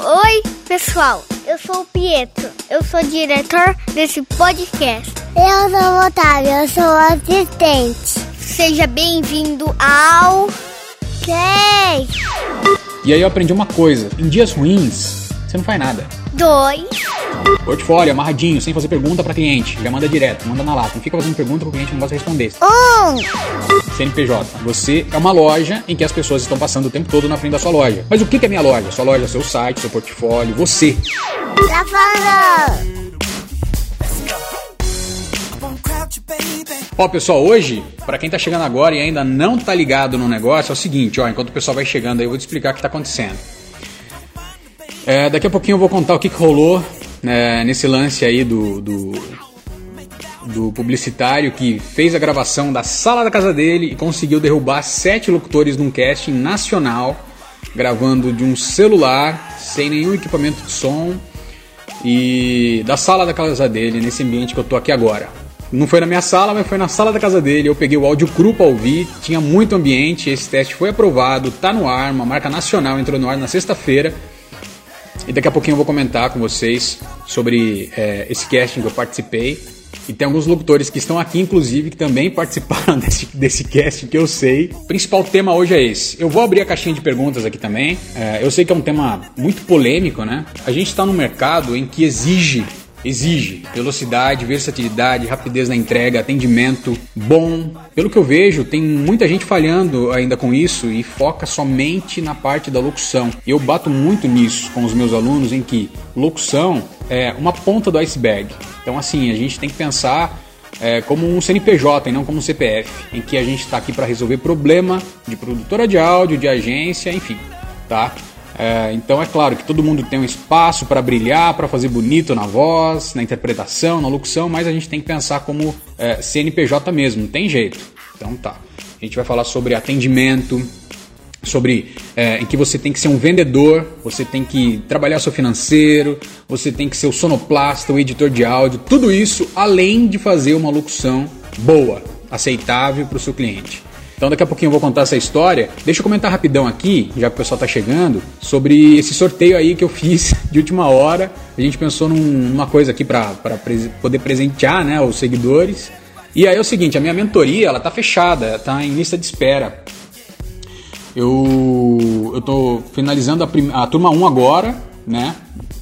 Oi, pessoal. Eu sou o Pietro. Eu sou diretor desse podcast. Eu sou o Otávio. Eu sou assistente. Seja bem-vindo ao. Três. E aí eu aprendi uma coisa: em dias ruins, você não faz nada. Dois. Portfólio amarradinho, sem fazer pergunta pra cliente. Já manda direto, manda na lata. Não fica fazendo pergunta que o cliente não gosta de responder. Um. CNPJ. Você é uma loja em que as pessoas estão passando o tempo todo na frente da sua loja. Mas o que é minha loja? Sua loja, seu site, seu portfólio, você. Gravando. Ó, pessoal, hoje, pra quem tá chegando agora e ainda não tá ligado no negócio, é o seguinte, ó, enquanto o pessoal vai chegando aí, eu vou te explicar o que tá acontecendo. É, daqui a pouquinho eu vou contar o que, que rolou né, nesse lance aí do, do, do publicitário que fez a gravação da sala da casa dele e conseguiu derrubar sete locutores num casting nacional, gravando de um celular, sem nenhum equipamento de som, e da sala da casa dele, nesse ambiente que eu tô aqui agora. Não foi na minha sala, mas foi na sala da casa dele. Eu peguei o áudio cru pra ouvir, tinha muito ambiente. Esse teste foi aprovado, tá no ar, uma marca nacional entrou no ar na sexta-feira. E daqui a pouquinho eu vou comentar com vocês sobre é, esse casting que eu participei. E tem alguns locutores que estão aqui, inclusive, que também participaram desse, desse casting que eu sei. O principal tema hoje é esse. Eu vou abrir a caixinha de perguntas aqui também. É, eu sei que é um tema muito polêmico, né? A gente está num mercado em que exige exige velocidade, versatilidade, rapidez na entrega, atendimento bom. Pelo que eu vejo, tem muita gente falhando ainda com isso e foca somente na parte da locução. Eu bato muito nisso com os meus alunos em que locução é uma ponta do iceberg. Então assim, a gente tem que pensar é, como um CNPJ e não como um CPF, em que a gente está aqui para resolver problema de produtora de áudio, de agência, enfim, tá? É, então é claro que todo mundo tem um espaço para brilhar, para fazer bonito na voz, na interpretação, na locução, mas a gente tem que pensar como é, CNPJ mesmo, não tem jeito. Então tá. A gente vai falar sobre atendimento, sobre é, em que você tem que ser um vendedor, você tem que trabalhar seu financeiro, você tem que ser o sonoplasta, o editor de áudio, tudo isso além de fazer uma locução boa, aceitável para o seu cliente. Então daqui a pouquinho eu vou contar essa história. Deixa eu comentar rapidão aqui, já que o pessoal está chegando, sobre esse sorteio aí que eu fiz de última hora. A gente pensou num, numa coisa aqui para poder presentear né, os seguidores. E aí é o seguinte, a minha mentoria ela tá fechada, tá em lista de espera. Eu eu tô finalizando a, a turma 1 agora, né?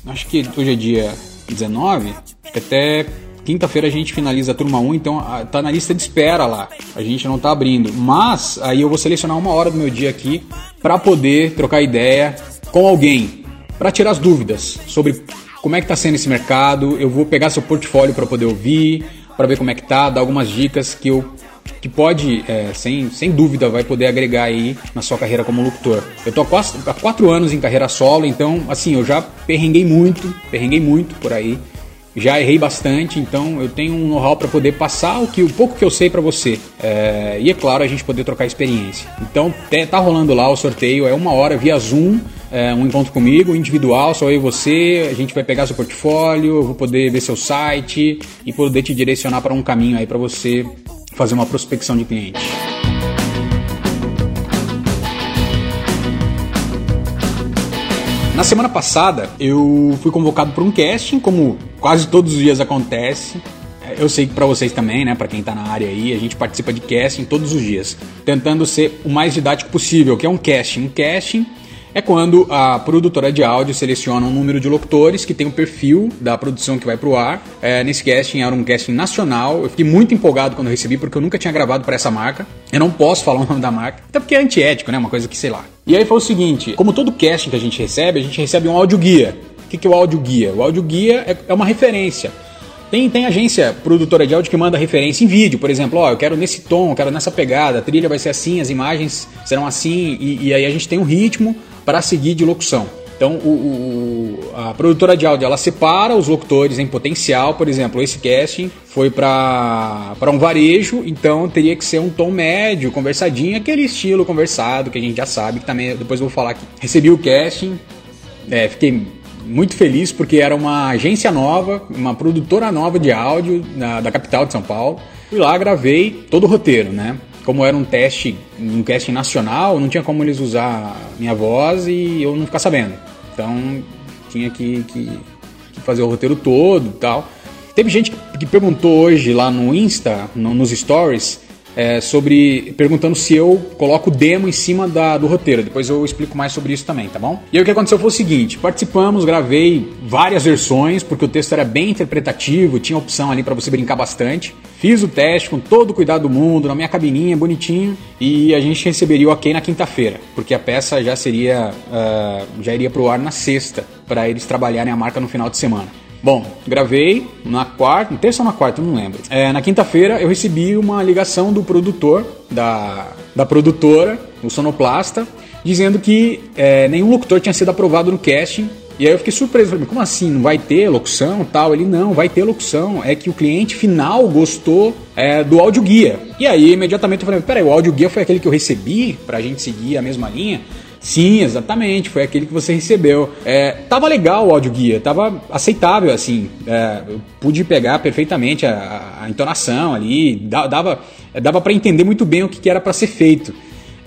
Acho que hoje é dia 19, acho que até Quinta-feira a gente finaliza a turma 1, então tá na lista de espera lá. A gente não tá abrindo. Mas aí eu vou selecionar uma hora do meu dia aqui para poder trocar ideia com alguém, para tirar as dúvidas sobre como é que tá sendo esse mercado. Eu vou pegar seu portfólio para poder ouvir, para ver como é que tá, dar algumas dicas que eu que pode, é, sem, sem dúvida, vai poder agregar aí na sua carreira como locutor. Eu tô há quatro, há quatro anos em carreira solo, então, assim, eu já perrenguei muito, perrenguei muito por aí já errei bastante, então eu tenho um know-how para poder passar o que o pouco que eu sei para você. É, e é claro, a gente poder trocar experiência. Então tá rolando lá o sorteio, é uma hora via Zoom, é, um encontro comigo, individual, só eu e você. A gente vai pegar seu portfólio, eu vou poder ver seu site e poder te direcionar para um caminho aí para você fazer uma prospecção de cliente. Na semana passada, eu fui convocado para um casting, como quase todos os dias acontece. Eu sei que para vocês também, né, para quem tá na área aí, a gente participa de casting todos os dias, tentando ser o mais didático possível, que é um casting. Um casting é quando a produtora de áudio seleciona um número de locutores que tem o um perfil da produção que vai pro ar. É, nesse casting era um casting nacional. Eu fiquei muito empolgado quando recebi, porque eu nunca tinha gravado para essa marca. Eu não posso falar o nome da marca, até porque é antiético, né? Uma coisa que sei lá. E aí foi o seguinte: como todo casting que a gente recebe, a gente recebe um áudio guia. O que, que é o áudio guia? O áudio guia é, é uma referência. Tem, tem agência produtora de áudio que manda referência em vídeo, por exemplo, ó, eu quero nesse tom, eu quero nessa pegada, a trilha vai ser assim, as imagens serão assim, e, e aí a gente tem um ritmo para seguir de locução. Então, o, o, a produtora de áudio ela separa os locutores em potencial, por exemplo, esse casting foi para um varejo, então teria que ser um tom médio, conversadinho, aquele estilo conversado que a gente já sabe, que também depois eu vou falar aqui. Recebi o casting, é, fiquei muito feliz porque era uma agência nova, uma produtora nova de áudio na, da capital de São Paulo. Fui lá, gravei todo o roteiro, né? como era um teste, um casting nacional, não tinha como eles usar minha voz e eu não ficar sabendo. Então tinha que, que, que fazer o roteiro todo e tal. Teve gente que perguntou hoje lá no Insta, no, nos stories, é, sobre perguntando se eu coloco demo em cima da, do roteiro. Depois eu explico mais sobre isso também, tá bom? E aí o que aconteceu foi o seguinte: participamos, gravei várias versões porque o texto era bem interpretativo, tinha opção ali para você brincar bastante. Fiz o teste com todo o cuidado do mundo, na minha cabininha, bonitinho, e a gente receberia o ok na quinta-feira, porque a peça já seria uh, já iria pro ar na sexta para eles trabalharem a marca no final de semana. Bom, gravei na quarta, na terça ou na quarta, não lembro. É, na quinta-feira eu recebi uma ligação do produtor, da, da produtora, o Sonoplasta, dizendo que é, nenhum locutor tinha sido aprovado no casting. E aí eu fiquei surpreso, falei, como assim? Não vai ter locução tal? Ele, não, vai ter locução. É que o cliente final gostou é, do áudio guia. E aí imediatamente eu falei, peraí, o áudio guia foi aquele que eu recebi pra gente seguir a mesma linha? Sim, exatamente, foi aquele que você recebeu. É, tava legal o áudio guia, tava aceitável, assim. É, eu pude pegar perfeitamente a, a entonação ali, dava, dava para entender muito bem o que, que era para ser feito.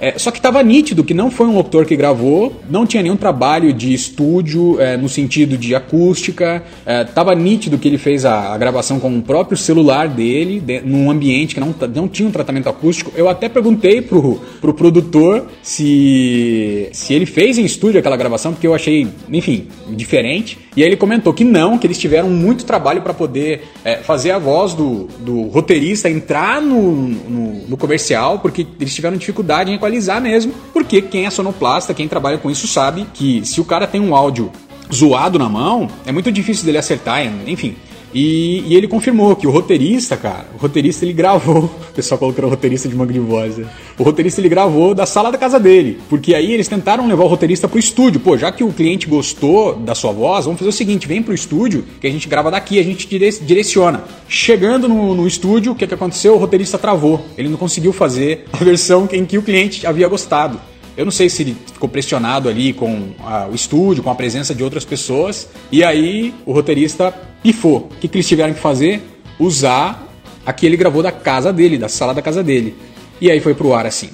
É, só que estava nítido que não foi um locutor que gravou, não tinha nenhum trabalho de estúdio é, no sentido de acústica, estava é, nítido que ele fez a, a, gravação com o próprio celular dele, de, num ambiente que não, não tinha um tratamento acústico. Eu até perguntei pro, pro produtor se, se ele fez em estúdio aquela gravação, porque eu achei, enfim, diferente. E aí ele comentou que não, que eles tiveram muito trabalho para poder é, fazer a voz do, do roteirista entrar no, no, no comercial, porque eles tiveram dificuldade em mesmo, porque quem é sonoplasta, quem trabalha com isso sabe que se o cara tem um áudio zoado na mão, é muito difícil dele acertar, enfim. E, e, ele confirmou que o roteirista, cara, o roteirista ele gravou. O pessoal colocou o roteirista de voz. Né? O roteirista ele gravou da sala da casa dele. Porque aí eles tentaram levar o roteirista pro estúdio. Pô, já que o cliente gostou da sua voz, vamos fazer o seguinte: vem pro estúdio, que a gente grava daqui, a gente direciona. Chegando no, no estúdio, o que, que aconteceu? O roteirista travou. Ele não conseguiu fazer a versão em que o cliente havia gostado. Eu não sei se ele ficou pressionado ali com a, o estúdio, com a presença de outras pessoas. E aí o roteirista pifou. O que, que eles tiveram que fazer? Usar a que ele gravou da casa dele, da sala da casa dele. E aí foi pro ar assim.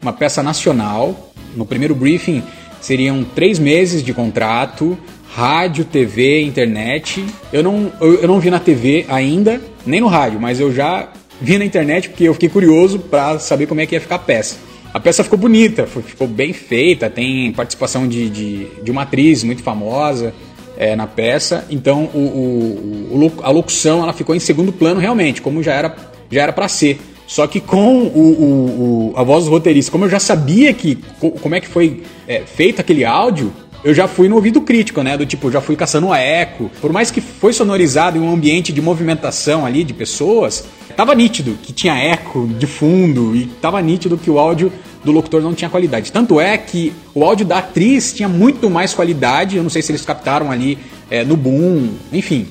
Uma peça nacional. No primeiro briefing seriam três meses de contrato, rádio, TV, internet. Eu não, eu, eu não vi na TV ainda, nem no rádio, mas eu já vi na internet porque eu fiquei curioso para saber como é que ia ficar a peça. A peça ficou bonita, ficou bem feita, tem participação de, de, de uma atriz muito famosa é, na peça, então o, o, o, a locução ela ficou em segundo plano realmente, como já era já era para ser. Só que com o, a voz do roteirista, como eu já sabia que como é que foi é, feito aquele áudio, eu já fui no ouvido crítico, né? Do tipo, já fui caçando eco. Por mais que foi sonorizado em um ambiente de movimentação ali de pessoas, tava nítido que tinha eco de fundo e tava nítido que o áudio do locutor não tinha qualidade. Tanto é que o áudio da atriz tinha muito mais qualidade. Eu não sei se eles captaram ali é, no boom, enfim.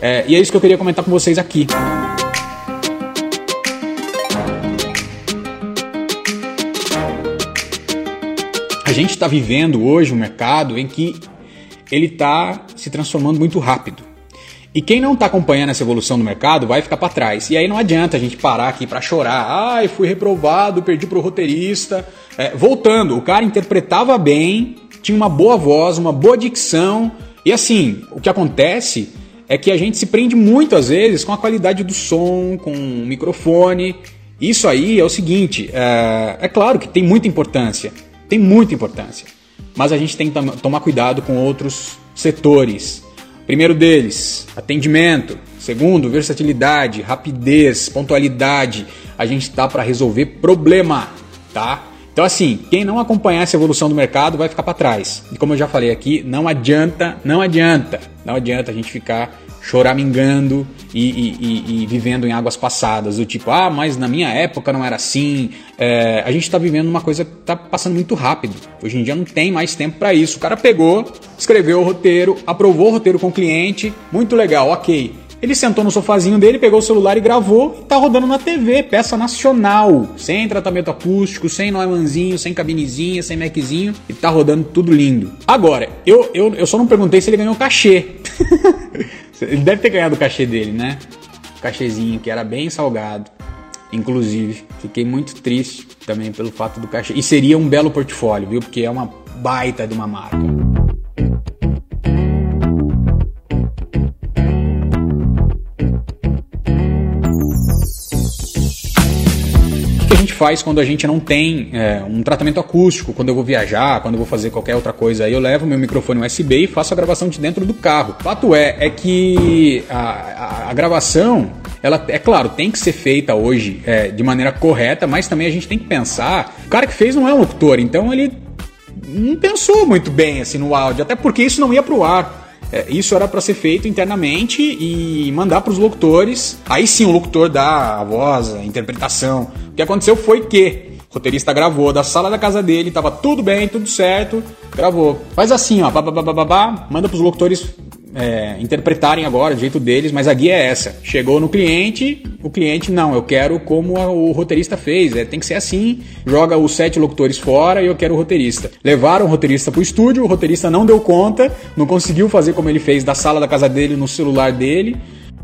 É, e é isso que eu queria comentar com vocês aqui. A gente está vivendo hoje um mercado em que ele está se transformando muito rápido. E quem não está acompanhando essa evolução do mercado vai ficar para trás. E aí não adianta a gente parar aqui para chorar. Ai, fui reprovado, perdi para o roteirista. É, voltando, o cara interpretava bem, tinha uma boa voz, uma boa dicção. E assim, o que acontece é que a gente se prende muitas vezes com a qualidade do som, com o microfone. Isso aí é o seguinte: é, é claro que tem muita importância, tem muita importância. Mas a gente tem que tomar cuidado com outros setores. Primeiro deles, atendimento. Segundo, versatilidade, rapidez, pontualidade. A gente está para resolver problema, tá? Então assim, quem não acompanhar essa evolução do mercado vai ficar para trás. E como eu já falei aqui, não adianta, não adianta, não adianta a gente ficar choramingando e, e, e, e, vivendo em águas passadas, do tipo, ah, mas na minha época não era assim. É, a gente está vivendo uma coisa que está passando muito rápido. Hoje em dia não tem mais tempo para isso. O cara pegou, escreveu o roteiro, aprovou o roteiro com o cliente, muito legal, ok. Ele sentou no sofazinho dele, pegou o celular e gravou e tá rodando na TV, peça nacional, sem tratamento acústico, sem Neumanzinho, sem cabinezinha, sem Maczinho, e tá rodando tudo lindo. Agora, eu, eu, eu só não perguntei se ele ganhou cachê. ele deve ter ganhado o cachê dele, né? O cachezinho, que era bem salgado. Inclusive, fiquei muito triste também pelo fato do cachê. E seria um belo portfólio, viu? Porque é uma baita de uma marca. Faz quando a gente não tem é, um tratamento acústico, quando eu vou viajar, quando eu vou fazer qualquer outra coisa. Aí eu levo meu microfone USB e faço a gravação de dentro do carro. Fato é, é que a, a, a gravação, ela é claro, tem que ser feita hoje é, de maneira correta, mas também a gente tem que pensar. O cara que fez não é um locutor, então ele não pensou muito bem assim no áudio, até porque isso não ia pro ar. É, isso era para ser feito internamente e mandar para os locutores. Aí sim o locutor dá a voz, a interpretação. O que aconteceu foi que o roteirista gravou da sala da casa dele, tava tudo bem, tudo certo, gravou. Faz assim, ó, babá, manda para os locutores é, interpretarem agora do jeito deles, mas a guia é essa. Chegou no cliente, o cliente não, eu quero como o roteirista fez, é, tem que ser assim, joga os sete locutores fora e eu quero o roteirista. Levaram o roteirista pro estúdio, o roteirista não deu conta, não conseguiu fazer como ele fez da sala da casa dele no celular dele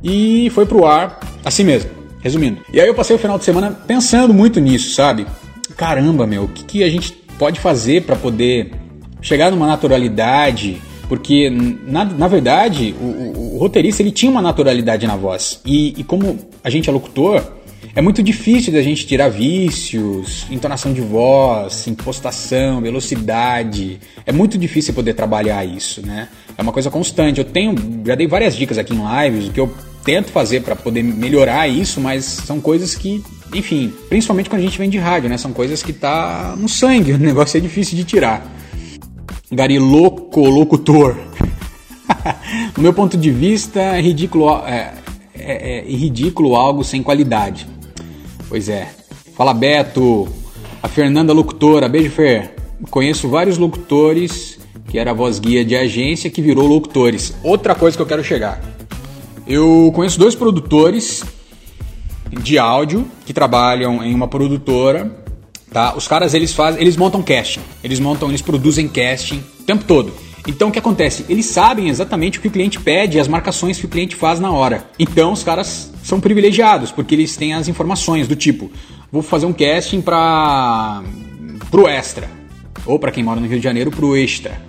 e foi pro ar assim mesmo. Resumindo. E aí eu passei o final de semana pensando muito nisso, sabe? Caramba, meu, o que, que a gente pode fazer para poder chegar numa naturalidade, porque, na, na verdade, o, o, o, roteirista ele tinha uma naturalidade na voz. E, e, como a gente é locutor, é muito difícil da gente tirar vícios, entonação de voz, impostação, velocidade. É muito difícil poder trabalhar isso, né? É uma coisa constante. Eu tenho, já dei várias dicas aqui em lives, o que eu tento fazer para poder melhorar isso, mas são coisas que, enfim, principalmente quando a gente vem de rádio, né? São coisas que tá no sangue, o negócio é difícil de tirar. Gariloco locutor. no meu ponto de vista, é ridículo, é, é, é ridículo algo sem qualidade. Pois é. Fala Beto, a Fernanda locutora, beijo Fer. Conheço vários locutores que era voz guia de agência que virou locutores. Outra coisa que eu quero chegar. Eu conheço dois produtores de áudio que trabalham em uma produtora Tá? Os caras eles fazem, eles montam casting, eles montam, eles produzem casting o tempo todo. Então o que acontece? Eles sabem exatamente o que o cliente pede as marcações que o cliente faz na hora. Então os caras são privilegiados porque eles têm as informações do tipo, vou fazer um casting para pro extra ou para quem mora no Rio de Janeiro pro extra.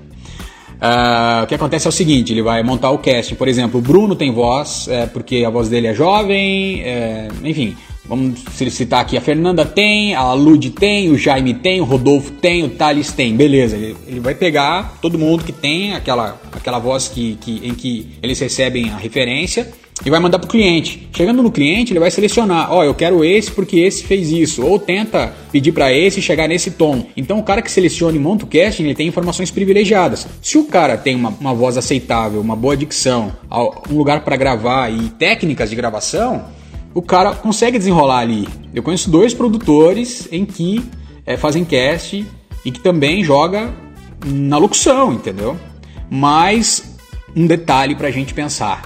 Uh, o que acontece é o seguinte, ele vai montar o casting, por exemplo, o Bruno tem voz, é, porque a voz dele é jovem, é, enfim, Vamos citar aqui, a Fernanda tem, a Lud tem, o Jaime tem, o Rodolfo tem, o Thales tem. Beleza, ele, ele vai pegar todo mundo que tem aquela, aquela voz que, que, em que eles recebem a referência e vai mandar para o cliente. Chegando no cliente, ele vai selecionar, ó, oh, eu quero esse porque esse fez isso, ou tenta pedir para esse chegar nesse tom. Então o cara que seleciona e monta o casting, ele tem informações privilegiadas. Se o cara tem uma, uma voz aceitável, uma boa dicção, um lugar para gravar e técnicas de gravação, o cara consegue desenrolar ali. Eu conheço dois produtores em que é, fazem cast e que também joga na locução, entendeu? Mas um detalhe para a gente pensar: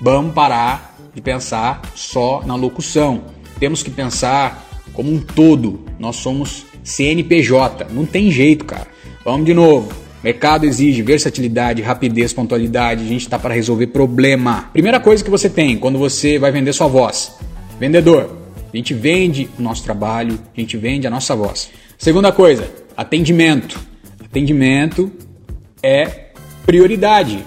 vamos parar de pensar só na locução. Temos que pensar como um todo. Nós somos CNPJ, não tem jeito, cara. Vamos de novo. Mercado exige versatilidade, rapidez, pontualidade. A gente está para resolver problema. Primeira coisa que você tem quando você vai vender sua voz: vendedor. A gente vende o nosso trabalho, a gente vende a nossa voz. Segunda coisa, atendimento. Atendimento é prioridade.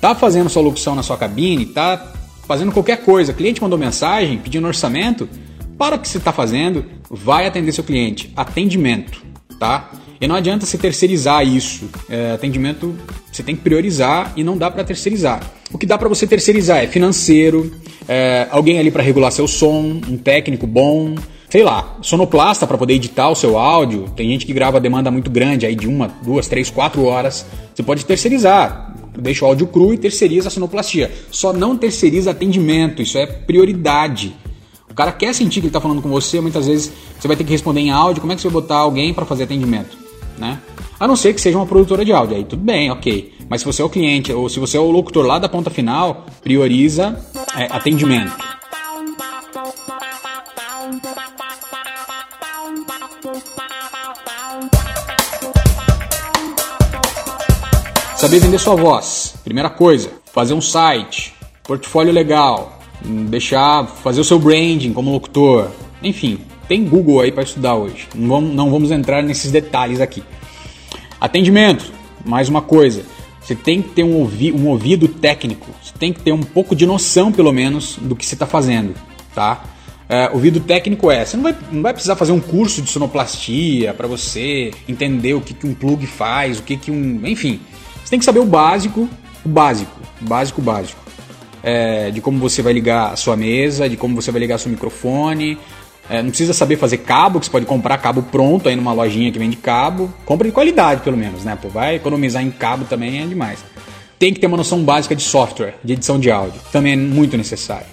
Tá fazendo sua locução na sua cabine, tá fazendo qualquer coisa, cliente mandou mensagem, pedindo orçamento, para o que você está fazendo, vai atender seu cliente. Atendimento, tá? E não adianta você terceirizar isso. É, atendimento você tem que priorizar e não dá para terceirizar. O que dá para você terceirizar é financeiro, é, alguém ali para regular seu som, um técnico bom, sei lá, sonoplasta para poder editar o seu áudio. Tem gente que grava demanda muito grande aí de uma, duas, três, quatro horas. Você pode terceirizar. Deixa o áudio cru e terceiriza a sonoplastia. Só não terceiriza atendimento, isso é prioridade. O cara quer sentir que ele está falando com você, muitas vezes você vai ter que responder em áudio. Como é que você vai botar alguém para fazer atendimento? Né? A não ser que seja uma produtora de áudio, aí tudo bem, ok. Mas se você é o cliente ou se você é o locutor lá da ponta final, prioriza é, atendimento. Saber vender sua voz. Primeira coisa, fazer um site, portfólio legal, deixar fazer o seu branding como locutor. Enfim, tem Google aí para estudar hoje. Não vamos, não vamos entrar nesses detalhes aqui. Atendimento, mais uma coisa. Você tem que ter um, ouvi um ouvido técnico. Você tem que ter um pouco de noção, pelo menos, do que você está fazendo, tá? É, ouvido técnico é, você não vai, não vai precisar fazer um curso de sonoplastia para você entender o que, que um plug faz, o que, que um. Enfim, você tem que saber o básico, o básico, o básico, básico. É, de como você vai ligar a sua mesa, de como você vai ligar seu microfone. É, não precisa saber fazer cabo, que você pode comprar cabo pronto aí numa lojinha que vende cabo. Compra de qualidade, pelo menos, né? Pô, vai economizar em cabo também é demais. Tem que ter uma noção básica de software, de edição de áudio. Também é muito necessário.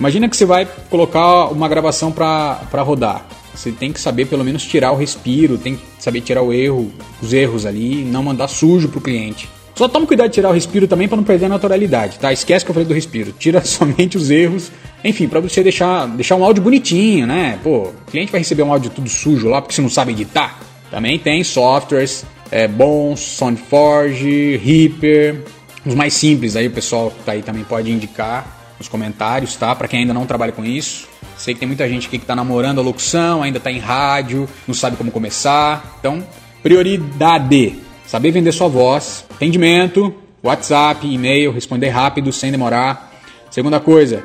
Imagina que você vai colocar uma gravação para rodar. Você tem que saber pelo menos tirar o respiro, tem que saber tirar o erro, os erros ali, não mandar sujo pro cliente. Só toma cuidado de tirar o respiro também para não perder a naturalidade, tá? Esquece que eu falei do respiro. Tira somente os erros. Enfim, para você deixar, deixar um áudio bonitinho, né? Pô, o cliente vai receber um áudio tudo sujo lá porque você não sabe editar. Também tem softwares é, bons, SoundForge, Reaper, os mais simples aí o pessoal tá aí também pode indicar nos comentários, tá? Para quem ainda não trabalha com isso. Sei que tem muita gente aqui que tá namorando a locução, ainda tá em rádio, não sabe como começar. Então, prioridade: saber vender sua voz, atendimento, WhatsApp, e-mail, responder rápido, sem demorar. Segunda coisa,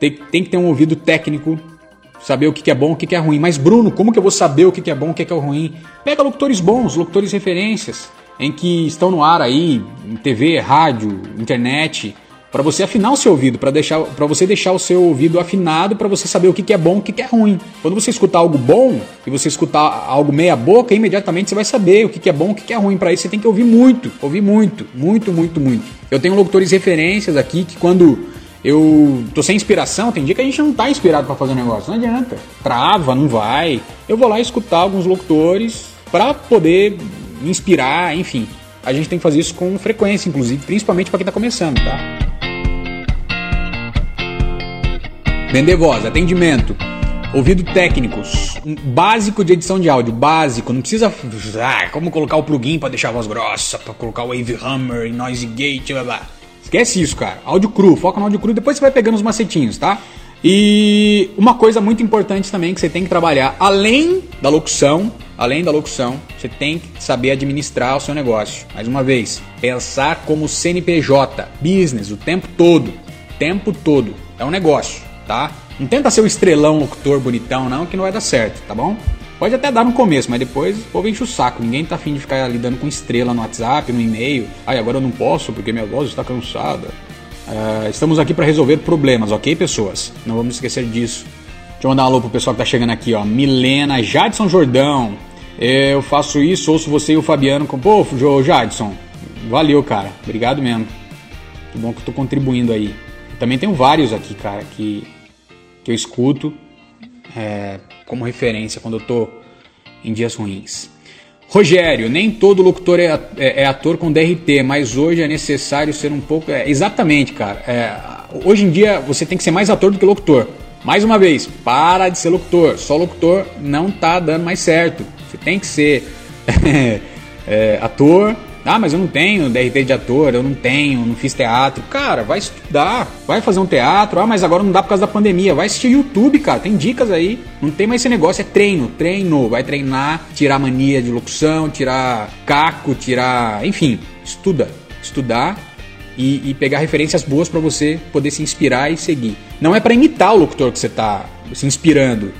tem, tem que ter um ouvido técnico, saber o que, é bom, o que, é ruim. Mas, Bruno, como que eu vou saber o que, é bom, o que, que é ruim? Pega locutores bons, locutores referências, em que estão no ar aí, em TV, rádio, internet para você afinar o seu ouvido, para deixar, para você deixar o seu ouvido afinado, para você saber o que, que é bom, o que, que é ruim. Quando você escutar algo bom e você escutar algo meia boca, imediatamente você vai saber o que, que é bom, o que, que é ruim. Para isso você tem que ouvir muito, ouvir muito, muito, muito, muito. Eu tenho locutores referências aqui que quando eu tô sem inspiração, tem dia que a gente não tá inspirado para fazer negócio, não adianta. Trava, não vai. Eu vou lá escutar alguns locutores para poder me inspirar, enfim. A gente tem que fazer isso com frequência, inclusive, principalmente para quem tá começando, tá? Vender voz, atendimento, ouvido técnicos, um básico de edição de áudio, básico, não precisa. Ah, como colocar o plugin para deixar a voz grossa, para colocar o Wave Hammer, Noise Gate, blá blá. Esquece isso, cara. Áudio cru, foca no áudio cru, depois você vai pegando os macetinhos, tá? E uma coisa muito importante também que você tem que trabalhar, além da locução, além da locução, você tem que saber administrar o seu negócio. Mais uma vez, pensar como CNPJ, business, o tempo todo, tempo todo. É um negócio tá? Não tenta ser o estrelão locutor bonitão, não, que não vai dar certo, tá bom? Pode até dar no começo, mas depois o povo enche o saco. Ninguém tá afim de ficar lidando com estrela no WhatsApp, no e-mail. Ai, agora eu não posso porque minha voz está cansada. Uh, estamos aqui para resolver problemas, ok, pessoas? Não vamos esquecer disso. Deixa eu mandar um alô pro pessoal que tá chegando aqui, ó. Milena, Jadson Jordão. Eu faço isso, ouço você e o Fabiano com. Pô, Jadson, valeu, cara. Obrigado mesmo. Que bom que eu tô contribuindo aí. Também tenho vários aqui, cara, que que eu escuto é, como referência quando eu tô em dias ruins. Rogério, nem todo locutor é, é, é, ator com DRT, mas hoje é necessário ser um pouco. É, exatamente, cara. É, hoje em dia você tem que ser mais ator do que locutor. Mais uma vez, para de ser locutor. Só locutor não tá dando mais certo. Você tem que ser é, ator ah, mas eu não tenho DRT de ator, eu não tenho, não fiz teatro. Cara, vai estudar, vai fazer um teatro. Ah, mas agora não dá por causa da pandemia. Vai assistir YouTube, cara, tem dicas aí. Não tem mais esse negócio, é treino, treino. Vai treinar, tirar mania de locução, tirar caco, tirar. Enfim, estuda. Estudar e, e pegar referências boas para você poder se inspirar e seguir. Não é para imitar o locutor que você tá se inspirando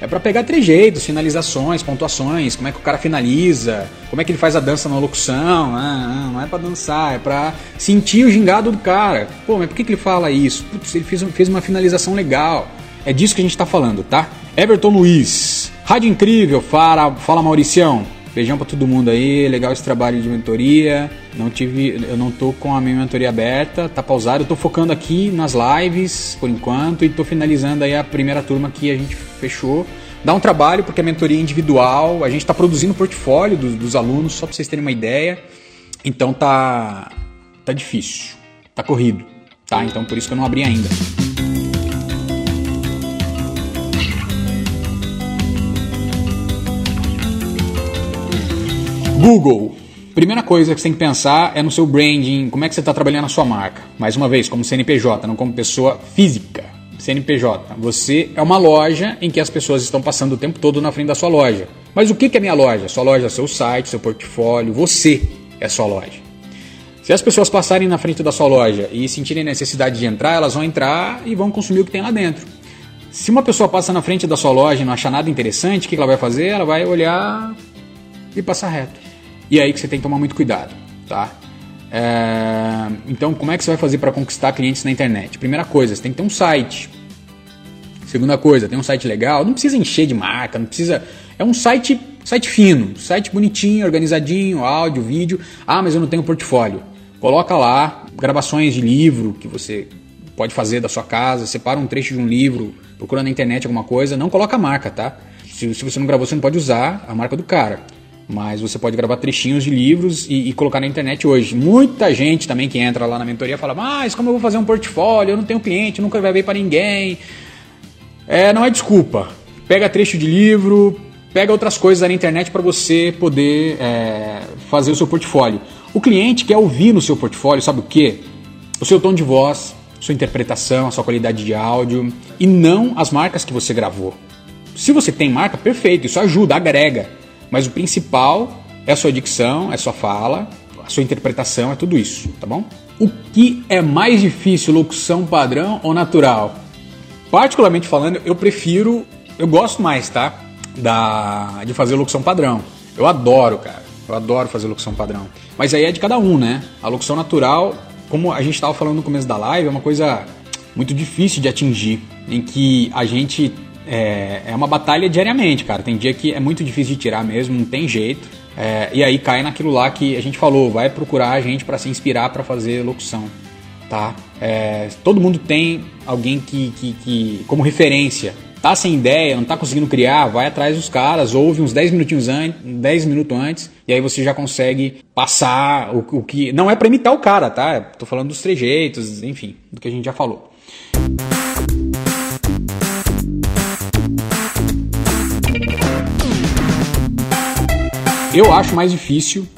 é para pegar trejeitos, finalizações, pontuações, como é que o cara finaliza, como é que ele faz a dança na locução. Ah, não é para dançar, é para sentir o gingado do cara. Pô, mas por que, que ele fala isso? Putz, ele fez, fez uma finalização legal. É disso que a gente tá falando, tá? Everton Luiz, Rádio Incrível, fala, fala Mauricião. Beijão para todo mundo aí, legal esse trabalho de mentoria. Não tive, eu não tô com a minha mentoria aberta, tá pausado. Eu tô focando aqui nas lives por enquanto e tô finalizando aí a primeira turma que a gente fechou. Dá um trabalho porque a mentoria é individual, a gente está produzindo o portfólio dos, dos alunos, só para vocês terem uma ideia. Então tá tá difícil, tá corrido, tá? Então por isso que eu não abri ainda. Google. Primeira coisa que você tem que pensar é no seu branding, como é que você está trabalhando a sua marca. Mais uma vez, como CNPJ, não como pessoa física. CNPJ, você é uma loja em que as pessoas estão passando o tempo todo na frente da sua loja. Mas o que é minha loja? Sua loja é seu site, seu portfólio, você é sua loja. Se as pessoas passarem na frente da sua loja e sentirem necessidade de entrar, elas vão entrar e vão consumir o que tem lá dentro. Se uma pessoa passa na frente da sua loja e não achar nada interessante, o que ela vai fazer? Ela vai olhar e passar reto. E é aí que você tem que tomar muito cuidado, tá? É... Então, como é que você vai fazer para conquistar clientes na internet? Primeira coisa, você tem que ter um site. Segunda coisa, tem um site legal. Não precisa encher de marca, não precisa. É um site, site fino, site bonitinho, organizadinho, áudio, vídeo. Ah, mas eu não tenho portfólio. Coloca lá gravações de livro que você pode fazer da sua casa, separa um trecho de um livro, procura na internet alguma coisa, não coloca a marca, tá? Se, se você não gravou, você não pode usar a marca do cara. Mas você pode gravar trechinhos de livros e, e, colocar na internet hoje. Muita gente também que entra lá na mentoria fala: Mas como eu vou fazer um portfólio? Eu não tenho cliente, nunca gravei para ninguém. É, não é desculpa. Pega trecho de livro, pega outras coisas na internet para você poder é, fazer o seu portfólio. O cliente quer ouvir no seu portfólio, sabe o que? O seu tom de voz, sua interpretação, a sua qualidade de áudio e não as marcas que você gravou. Se você tem marca, perfeito, isso ajuda, agrega. Mas o principal é a sua dicção, é a sua fala, a sua interpretação, é tudo isso, tá bom? O que é mais difícil, locução padrão ou natural? Particularmente falando, eu prefiro, eu gosto mais, tá? Da, de fazer locução padrão. Eu adoro, cara. Eu adoro fazer locução padrão. Mas aí é de cada um, né? A locução natural, como a gente estava falando no começo da live, é uma coisa muito difícil de atingir, em que a gente é, é uma batalha diariamente, cara. Tem dia que é muito difícil de tirar mesmo, não tem jeito. É, e aí cai naquilo lá que a gente falou, vai procurar a gente para se inspirar para fazer locução, tá? É, todo mundo tem alguém que, que, que, como referência, tá sem ideia, não tá conseguindo criar, vai atrás dos caras, ouve uns 10 minutinhos antes, 10 minutos antes, e aí você já consegue passar o, o que. Não é para imitar o cara, tá? Tô falando dos trejeitos, enfim, do que a gente já falou. Eu acho mais difícil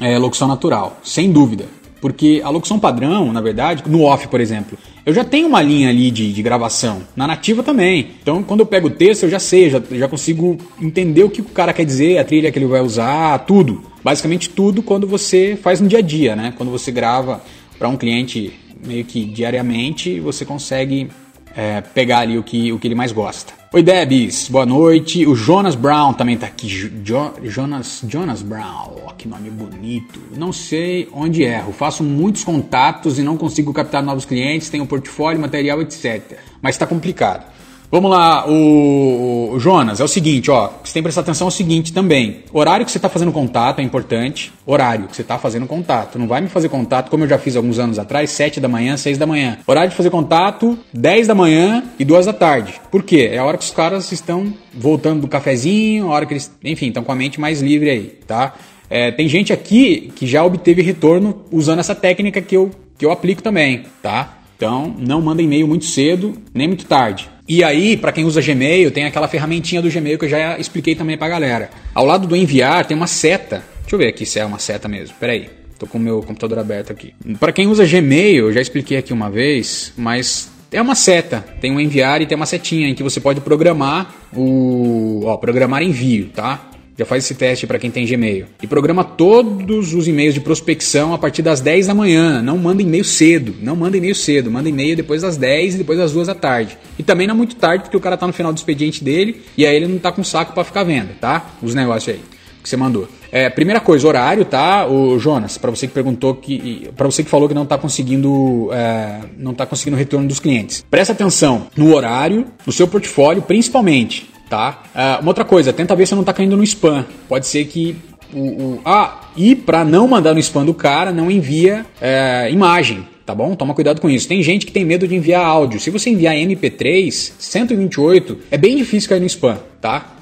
é, locução natural, sem dúvida. Porque a locução padrão, na verdade, no off, por exemplo, eu já tenho uma linha ali de, de gravação. Na nativa também. Então, quando eu pego o texto, eu já sei, já, já consigo entender o que o cara quer dizer, a trilha que ele vai usar, tudo. Basicamente tudo quando você faz no dia a dia, né? Quando você grava para um cliente meio que diariamente, você consegue é, pegar ali o que, o que ele mais gosta. Oi Debs, boa noite. O Jonas Brown também tá aqui. Jo, Jonas, Jonas Brown, que nome bonito. Não sei onde erro. Faço muitos contatos e não consigo captar novos clientes. Tenho portfólio, material, etc. Mas está complicado. Vamos lá, o, Jonas, é o seguinte, ó, você tem que prestar atenção é o seguinte também. Horário que você está fazendo contato é importante. Horário que você está fazendo contato. Não vai me fazer contato, como eu já fiz alguns anos atrás, 7 da manhã, 6 da manhã. Horário de fazer contato, 10 da manhã e 2 da tarde. Por quê? É a hora que os caras estão voltando do cafezinho, a hora que eles, enfim, estão com a mente mais livre aí, tá? É, tem gente aqui que já obteve retorno usando essa técnica que eu, que eu aplico também, tá? Então, não manda e-mail muito cedo, nem muito tarde. E aí, para quem usa Gmail, tem aquela ferramentinha do Gmail que eu já expliquei também pra galera. Ao lado do enviar tem uma seta. Deixa eu ver aqui se é uma seta mesmo. Pera aí. Tô com o meu computador aberto aqui. Para quem usa Gmail, eu já expliquei aqui uma vez, mas é uma seta. Tem um enviar e tem uma setinha em que você pode programar o, ó, programar envio, tá? Já faz esse teste para quem tem Gmail. E programa todos os e-mails de prospecção a partir das 10 da manhã. Não manda e-mail cedo. Não manda e-mail cedo. Manda e-mail depois das 10 e depois das 2 da tarde. E também não é muito tarde, porque o cara tá no final do expediente dele e aí ele não tá com saco para ficar vendo, tá? Os negócios aí que você mandou. É, primeira coisa, horário, tá? O Jonas, para você que perguntou que, para você que falou que não tá conseguindo, é, não tá conseguindo retorno dos clientes. Presta atenção no horário, no seu portfólio, principalmente tá? Uh, uma outra coisa, tenta ver se não está caindo no spam. Pode ser que o, o ah e para não mandar no spam do cara, não envia é, imagem, tá bom? Toma cuidado com isso. Tem gente que tem medo de enviar áudio. Se você enviar MP3 128, é bem difícil cair no spam, tá?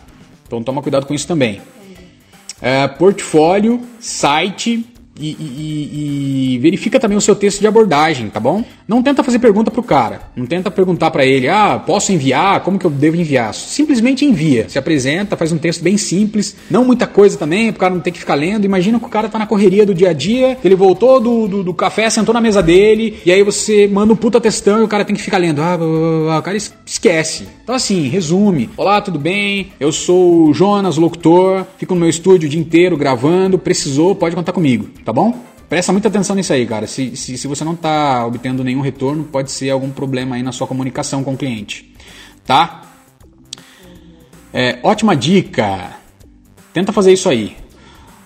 Então toma cuidado com isso também. É, portfólio, site e, e, e, verifica também o seu texto de abordagem, tá bom? Não tenta fazer pergunta pro cara, não tenta perguntar para ele, ah, posso enviar? Como que eu devo enviar? Simplesmente envia, se apresenta, faz um texto bem simples, não muita coisa também, pro cara não ter que ficar lendo. Imagina que o cara tá na correria do dia a dia, ele voltou do, do, do café, sentou na mesa dele, e aí você manda um puta textão e o cara tem que ficar lendo, ah, blá, blá, blá, o cara esquece. Então assim, resume. Olá, tudo bem? Eu sou o Jonas, locutor, fico no meu estúdio o dia inteiro gravando, precisou, pode contar comigo tá bom? Presta muita atenção nisso aí, cara. Se, se, se você não está obtendo nenhum retorno, pode ser algum problema aí na sua comunicação com o cliente. tá? É, ótima dica. Tenta fazer isso aí.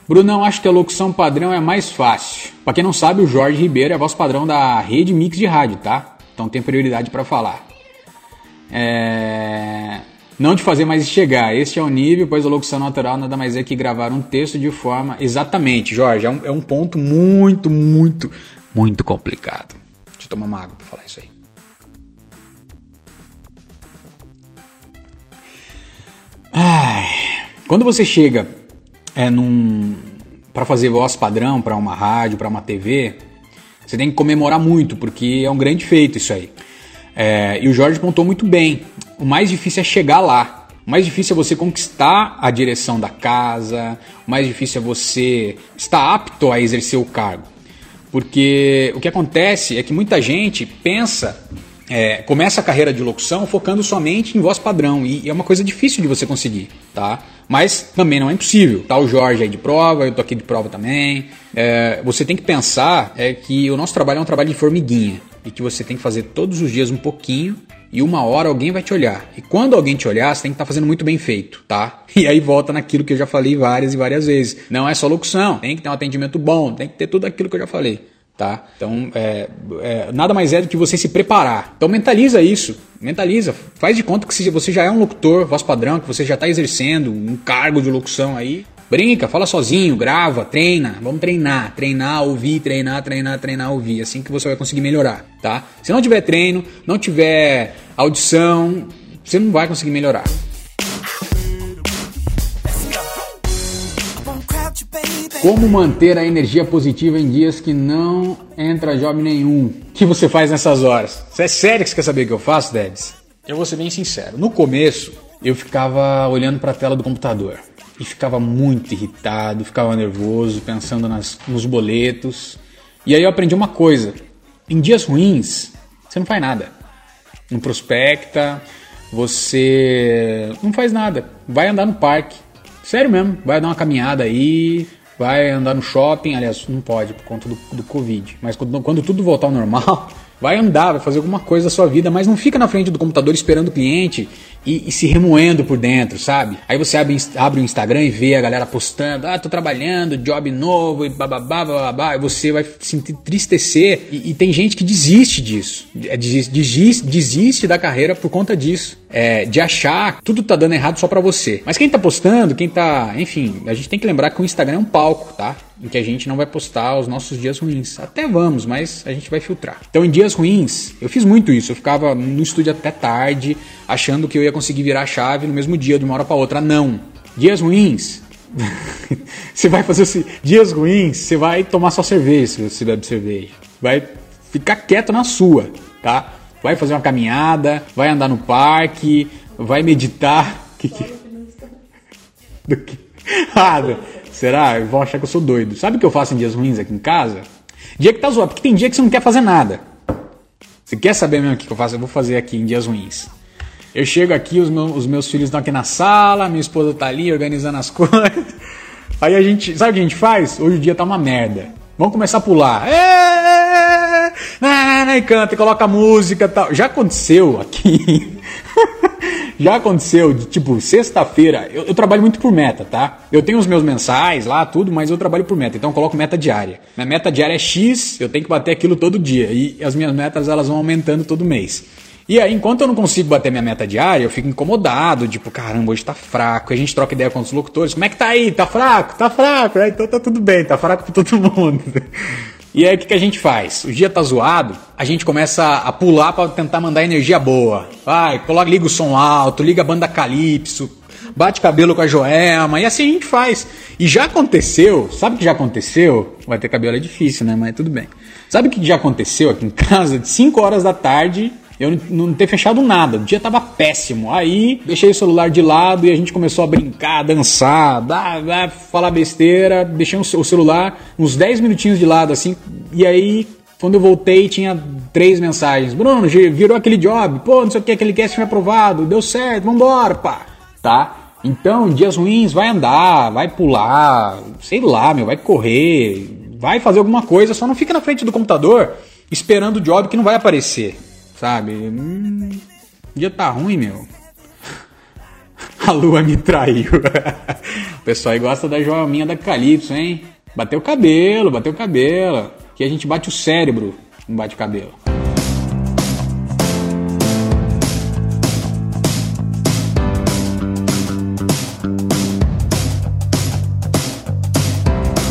Brunão, acho que a locução padrão é mais fácil. Para quem não sabe, o Jorge Ribeiro é a voz padrão da rede Mix de rádio, tá? Então tem prioridade para falar. É... Não de fazer mais chegar. Este é o nível, pois a locução natural nada mais é que gravar um texto de forma. Exatamente, Jorge. É um, é um ponto muito, muito, muito complicado. Deixa eu tomar uma água para falar isso aí. Ai, quando você chega é, num para fazer voz padrão para uma rádio, para uma TV, você tem que comemorar muito, porque é um grande feito isso aí. É, e o Jorge contou muito bem. O mais difícil é chegar lá. O mais difícil é você conquistar a direção da casa. O mais difícil é você estar apto a exercer o cargo. Porque o que acontece é que muita gente pensa é, começa a carreira de locução focando somente em voz padrão e é uma coisa difícil de você conseguir, tá? Mas também não é impossível. Tá o Jorge aí de prova, eu tô aqui de prova também. É, você tem que pensar é que o nosso trabalho é um trabalho de formiguinha e que você tem que fazer todos os dias um pouquinho e uma hora alguém vai te olhar. E quando alguém te olhar, você tem que estar tá fazendo muito bem feito, tá? E aí volta naquilo que eu já falei várias e várias vezes. Não é só locução, tem que ter um atendimento bom, tem que ter tudo aquilo que eu já falei tá? Então, é, é, nada mais é do que você se preparar. Então, mentaliza isso, mentaliza, faz de conta que você já é um locutor, voz padrão, que você já está exercendo um cargo de locução aí. Brinca, fala sozinho, grava, treina, vamos treinar, treinar, ouvir, treinar, treinar, treinar, ouvir, assim que você vai conseguir melhorar, tá? Se não tiver treino, não tiver audição, você não vai conseguir melhorar. Como manter a energia positiva em dias que não entra job nenhum? O que você faz nessas horas? Você é sério que você quer saber o que eu faço, Debs? Eu vou ser bem sincero. No começo, eu ficava olhando para a tela do computador e ficava muito irritado, ficava nervoso, pensando nas, nos boletos. E aí eu aprendi uma coisa: em dias ruins, você não faz nada. Não prospecta, você não faz nada. Vai andar no parque. Sério mesmo, vai dar uma caminhada aí, vai andar no shopping, aliás, não pode por conta do, do Covid, mas quando, quando tudo voltar ao normal, vai andar, vai fazer alguma coisa da sua vida, mas não fica na frente do computador esperando o cliente e, e, se remoendo por dentro, sabe? Aí você abre, abre o Instagram e vê a galera postando, ah, tô trabalhando, job novo e bababá, bababá, e você vai se entristecer e, e tem gente que desiste disso, é, desiste, desiste da carreira por conta disso, é, de achar que tudo tá dando errado só para você. Mas quem tá postando, quem tá, enfim, a gente tem que lembrar que o Instagram é um palco, tá? Em que a gente não vai postar os nossos dias ruins. Até vamos, mas a gente vai filtrar. Então, em dias ruins, eu fiz muito isso. Eu ficava no estúdio até tarde, achando que eu ia conseguir virar a chave no mesmo dia, de uma hora para outra. Não. Dias ruins. você vai fazer assim, dias ruins, você vai tomar só cerveja se você bebe cerveja. Vai ficar quieto na sua, tá? Vai fazer uma caminhada, vai andar no parque, vai meditar. Que que... Do que? Ah, Será? Vão achar que eu sou doido. Sabe o que eu faço em dias ruins aqui em casa? Dia que tá zoado, porque tem dia que você não quer fazer nada. Você quer saber mesmo o que eu faço? Eu vou fazer aqui em dias ruins. Eu chego aqui, os meus, os meus filhos estão aqui na sala, minha esposa tá ali organizando as coisas. Aí a gente, sabe o que a gente faz? Hoje o dia tá uma merda. Vamos começar a pular. E canta, e coloca música e tal. Já aconteceu aqui. Já aconteceu de tipo, sexta-feira, eu, eu, trabalho muito por meta, tá? Eu tenho os meus mensais lá, tudo, mas eu trabalho por meta, então eu coloco meta diária. Minha meta diária é X, eu tenho que bater aquilo todo dia. E as minhas metas elas vão aumentando todo mês. E aí, enquanto eu não consigo bater minha meta diária, eu fico incomodado, tipo, caramba, hoje tá fraco. A gente troca ideia com os locutores, como é que tá aí? Tá fraco? Tá fraco? É, então tá tudo bem, tá fraco pra todo mundo. E aí o que, que a gente faz? O dia tá zoado, a gente começa a pular para tentar mandar energia boa. Vai, coloca, liga o som alto, liga a banda Calypso, bate cabelo com a Joelma, e assim a gente faz. E já aconteceu, sabe o que já aconteceu? Vai ter cabelo é difícil, né? Mas tudo bem. Sabe o que já aconteceu aqui em casa? De 5 horas da tarde, eu não ter fechado nada, o dia tava péssimo. Aí deixei o celular de lado e a gente começou a brincar, dançar, dar, dar, falar besteira. Deixei o celular uns 10 minutinhos de lado assim, e aí quando eu voltei tinha três mensagens. Bruno, virou aquele job, pô, não sei o que, aquele cast foi aprovado, deu certo, vambora, pá. Tá? Então, dias ruins, vai andar, vai pular, sei lá, meu, vai correr, vai fazer alguma coisa, só não fica na frente do computador esperando o job que não vai aparecer sabe? Hum, O dia tá ruim, meu. A lua me traiu. o pessoal aí gosta da joaminha da Calypso, hein? Bateu o cabelo, bateu o cabelo. Que a gente bate o cérebro, não bate o cabelo.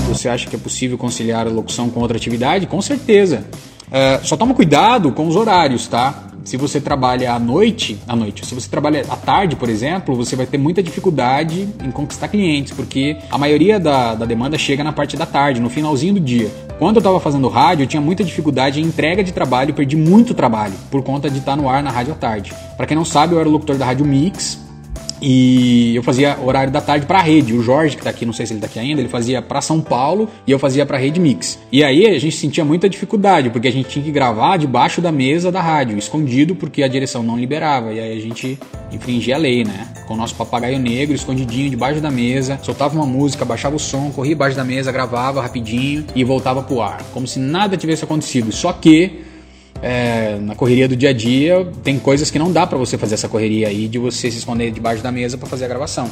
Você acha que é possível conciliar a locução com outra atividade? Com certeza. Uh, só toma cuidado com os horários, tá? Se você trabalha à noite, à noite, se você trabalha à tarde, por exemplo, você vai ter muita dificuldade em conquistar clientes, porque a maioria da, da demanda chega na parte da tarde, no finalzinho do dia. Quando eu estava fazendo rádio, eu tinha muita dificuldade em entrega de trabalho, perdi muito trabalho por conta de estar no ar na rádio à tarde. Para quem não sabe, eu era locutor da Rádio Mix, e eu fazia horário da tarde para a rede. O Jorge, que tá aqui, não sei se ele tá aqui ainda, ele fazia para São Paulo e eu fazia para a rede Mix. E aí a gente sentia muita dificuldade, porque a gente tinha que gravar debaixo da mesa da rádio, escondido, porque a direção não liberava. E aí a gente infringia a lei, né? Com o nosso papagaio negro, escondidinho debaixo da mesa, soltava uma música, baixava o som, corria debaixo da mesa, gravava rapidinho e voltava pro ar, como se nada tivesse acontecido. Só que é, na correria do dia a dia, tem coisas que não dá para você fazer essa correria aí de você se esconder debaixo da mesa para fazer a gravação.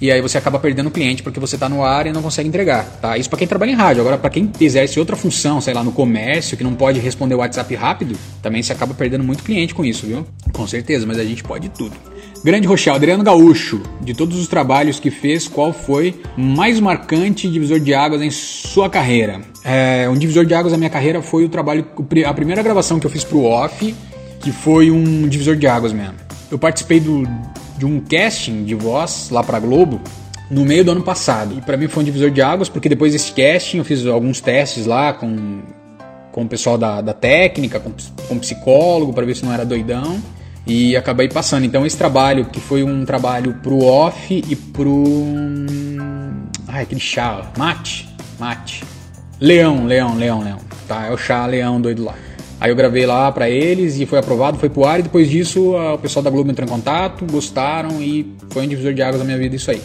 E aí você acaba perdendo o cliente porque você está no ar e não consegue entregar, tá? Isso para quem trabalha em rádio. Agora para quem exerce outra função, sei lá, no comércio, que não pode responder o WhatsApp rápido, também você acaba perdendo muito cliente com isso, viu? Com certeza, mas a gente pode tudo. Grande Rochelle, Adriano Gaúcho, de todos os trabalhos que fez, qual foi mais marcante divisor de águas em sua carreira? É, um divisor de águas na minha carreira foi o trabalho, a primeira gravação que eu fiz pro Off, que foi um divisor de águas mesmo. Eu participei do, de um casting de voz lá pra Globo no meio do ano passado. E para mim foi um divisor de águas, porque depois desse casting eu fiz alguns testes lá com, com o pessoal da, da técnica, com, com psicólogo, para ver se não era doidão e acabei passando. Então esse trabalho, que foi um trabalho pro off e pro. Ai, aquele chá, mate, mate. Leão, leão, leão, leão. Tá, é o chá leão doido lá. Aí eu gravei lá para eles e foi aprovado, foi pro ar e depois disso o pessoal da Globo entrou em contato, gostaram e foi um divisor de águas da minha vida isso aí.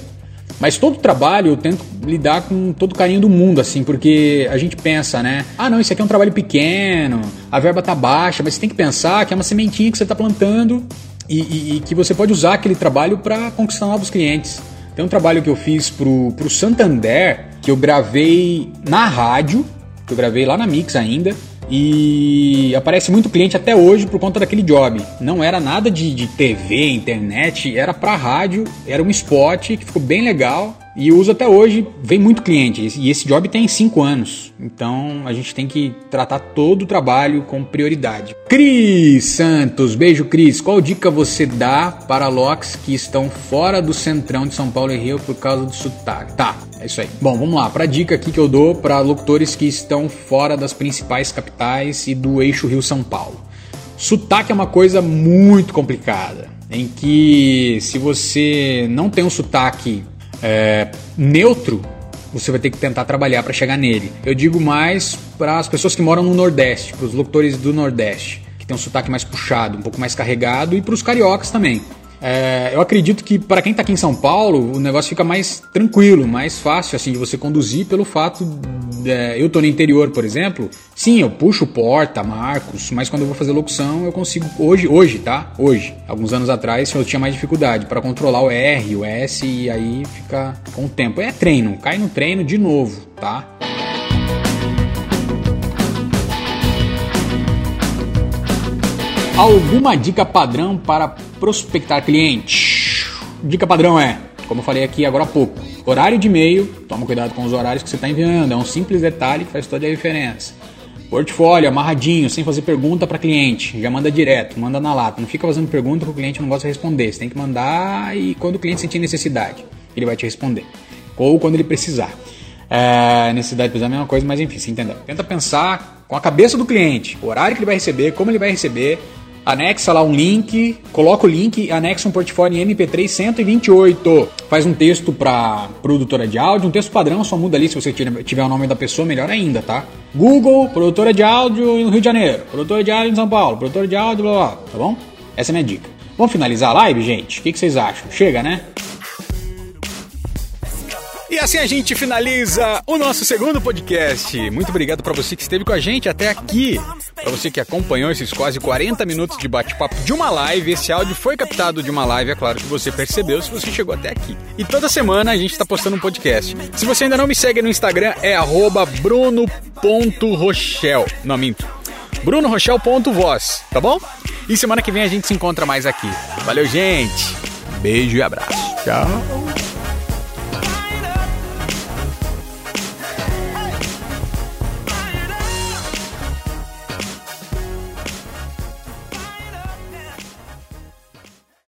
Mas todo trabalho eu tento lidar com todo o carinho do mundo, assim, porque a gente pensa, né? Ah, não, isso aqui é um trabalho pequeno, a verba tá baixa, mas você tem que pensar que é uma sementinha que você está plantando e, e, e, que você pode usar aquele trabalho para conquistar novos clientes. Tem um trabalho que eu fiz pro, pro Santander, que eu gravei na rádio, que eu gravei lá na Mix ainda, e aparece muito cliente até hoje por conta daquele job. Não era nada de, de TV, internet, era para rádio, era um spot que ficou bem legal e uso até hoje, vem muito cliente. E esse job tem 5 anos. Então a gente tem que tratar todo o trabalho com prioridade. Cris Santos, beijo Cris. Qual dica você dá para locks que estão fora do centrão de São Paulo e Rio por causa do sotaque? Tá, é isso aí. Bom, vamos lá. Para dica aqui que eu dou para locutores que estão fora das principais capitais e do eixo Rio-São Paulo. Sotaque é uma coisa muito complicada, em que se você não tem um sotaque é, neutro, você vai ter que tentar trabalhar para chegar nele. Eu digo mais para as pessoas que moram no Nordeste, para os locutores do Nordeste, que tem um sotaque mais puxado, um pouco mais carregado, e para os cariocas também. É, eu acredito que para quem está aqui em São Paulo, o negócio fica mais tranquilo, mais fácil assim de você conduzir pelo fato é, eu tô no interior, por exemplo. Sim, eu puxo porta, marcos, mas quando eu vou fazer locução, eu consigo hoje, hoje, tá? Hoje. Alguns anos atrás eu tinha mais dificuldade para controlar o R, o S e aí fica com o tempo. É treino, cai no treino de novo, tá? Alguma dica padrão para prospectar cliente? Dica padrão é, como eu falei aqui agora há pouco, horário de e-mail, toma cuidado com os horários que você está enviando, é um simples detalhe que faz toda a diferença. Portfólio amarradinho, sem fazer pergunta para cliente, já manda direto, manda na lata, não fica fazendo pergunta que o cliente não gosta de responder, você tem que mandar e quando o cliente sentir necessidade, ele vai te responder, ou quando ele precisar. É, necessidade de precisar é a mesma coisa, mas enfim, você entendeu. Tenta pensar com a cabeça do cliente, o horário que ele vai receber, como ele vai receber, anexa lá um link, coloca o link anexa um portfólio em MP3 128. Faz um texto para produtora de áudio, um texto padrão, só muda ali se você tiver o nome da pessoa, melhor ainda, tá? Google, produtora de áudio no Rio de Janeiro, produtora de áudio em São Paulo, produtora de áudio, blá blá, tá bom? Essa é a minha dica. Vamos finalizar a live, gente? O que vocês acham? Chega, né? E assim a gente finaliza o nosso segundo podcast. Muito obrigado para você que esteve com a gente até aqui. Para você que acompanhou esses quase 40 minutos de bate-papo de uma live. Esse áudio foi captado de uma live, é claro que você percebeu se você chegou até aqui. E toda semana a gente está postando um podcast. Se você ainda não me segue no Instagram, é bruno.rochel. Não, minto. brunorrochel.voz, tá bom? E semana que vem a gente se encontra mais aqui. Valeu, gente. Beijo e abraço. Tchau.